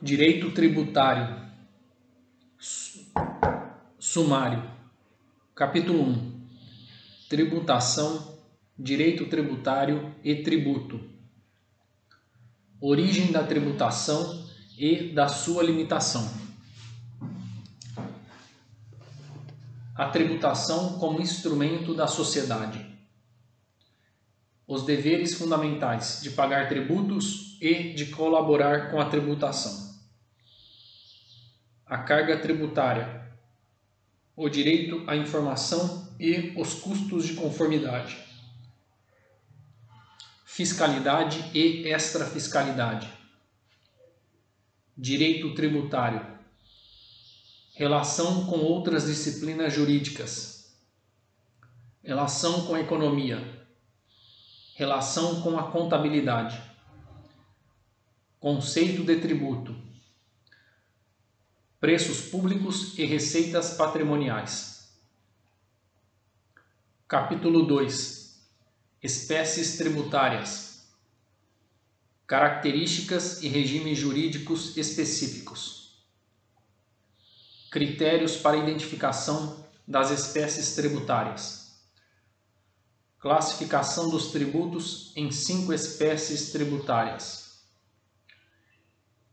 Direito tributário. Sumário. Capítulo 1. Tributação, direito tributário e tributo. Origem da tributação e da sua limitação. A tributação como instrumento da sociedade. Os deveres fundamentais de pagar tributos e de colaborar com a tributação a carga tributária, o direito à informação e os custos de conformidade, fiscalidade e extrafiscalidade, direito tributário, relação com outras disciplinas jurídicas, relação com a economia, relação com a contabilidade, conceito de tributo preços públicos e receitas patrimoniais. Capítulo 2 Espécies tributárias Características e regimes jurídicos específicos. Critérios para identificação das espécies tributárias. Classificação dos tributos em cinco espécies tributárias.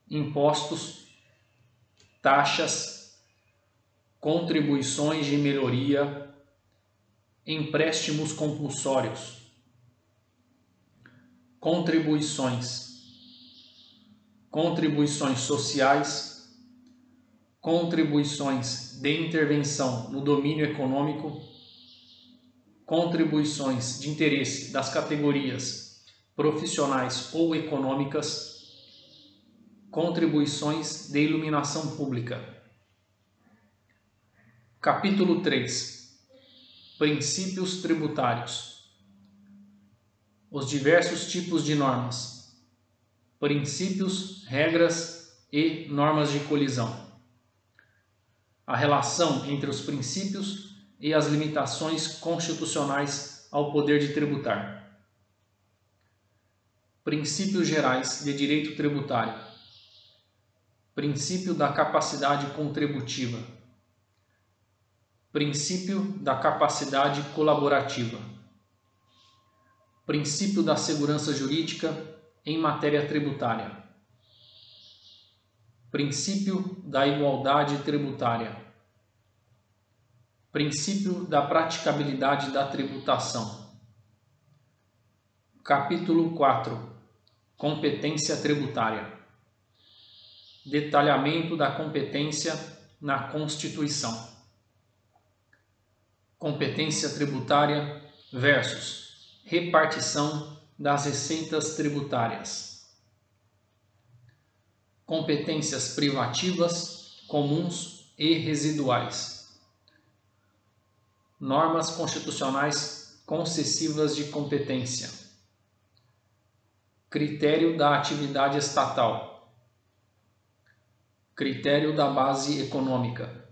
Impostos taxas, contribuições de melhoria, empréstimos compulsórios, contribuições, contribuições sociais, contribuições de intervenção no domínio econômico, contribuições de interesse das categorias profissionais ou econômicas Contribuições de iluminação pública. Capítulo 3 Princípios tributários. Os diversos tipos de normas. Princípios, regras e normas de colisão. A relação entre os princípios e as limitações constitucionais ao poder de tributar. Princípios gerais de direito tributário Princípio da capacidade contributiva. Princípio da capacidade colaborativa. Princípio da segurança jurídica em matéria tributária. Princípio da igualdade tributária. Princípio da praticabilidade da tributação. Capítulo 4 Competência tributária detalhamento da competência na Constituição. Competência tributária versus repartição das receitas tributárias. Competências privativas, comuns e residuais. Normas constitucionais concessivas de competência. Critério da atividade estatal Critério da base econômica.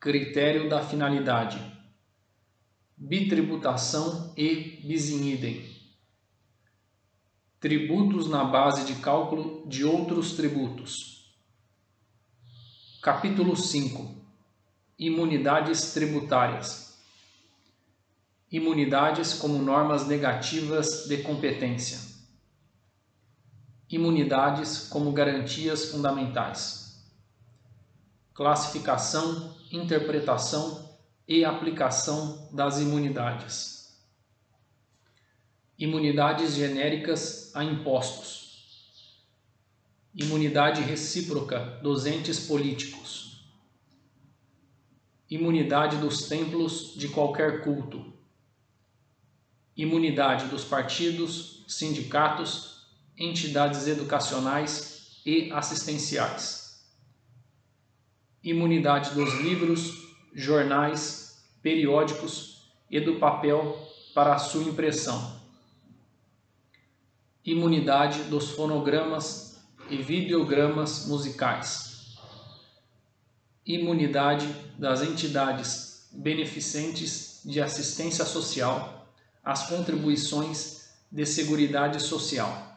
Critério da finalidade. Bitributação e bis in idem. Tributos na base de cálculo de outros tributos. Capítulo 5. Imunidades tributárias. Imunidades como normas negativas de competência imunidades como garantias fundamentais. Classificação, interpretação e aplicação das imunidades. Imunidades genéricas a impostos. Imunidade recíproca dos entes políticos. Imunidade dos templos de qualquer culto. Imunidade dos partidos, sindicatos entidades educacionais e assistenciais. Imunidade dos livros, jornais, periódicos e do papel para sua impressão. Imunidade dos fonogramas e videogramas musicais. Imunidade das entidades beneficentes de assistência social às contribuições de seguridade social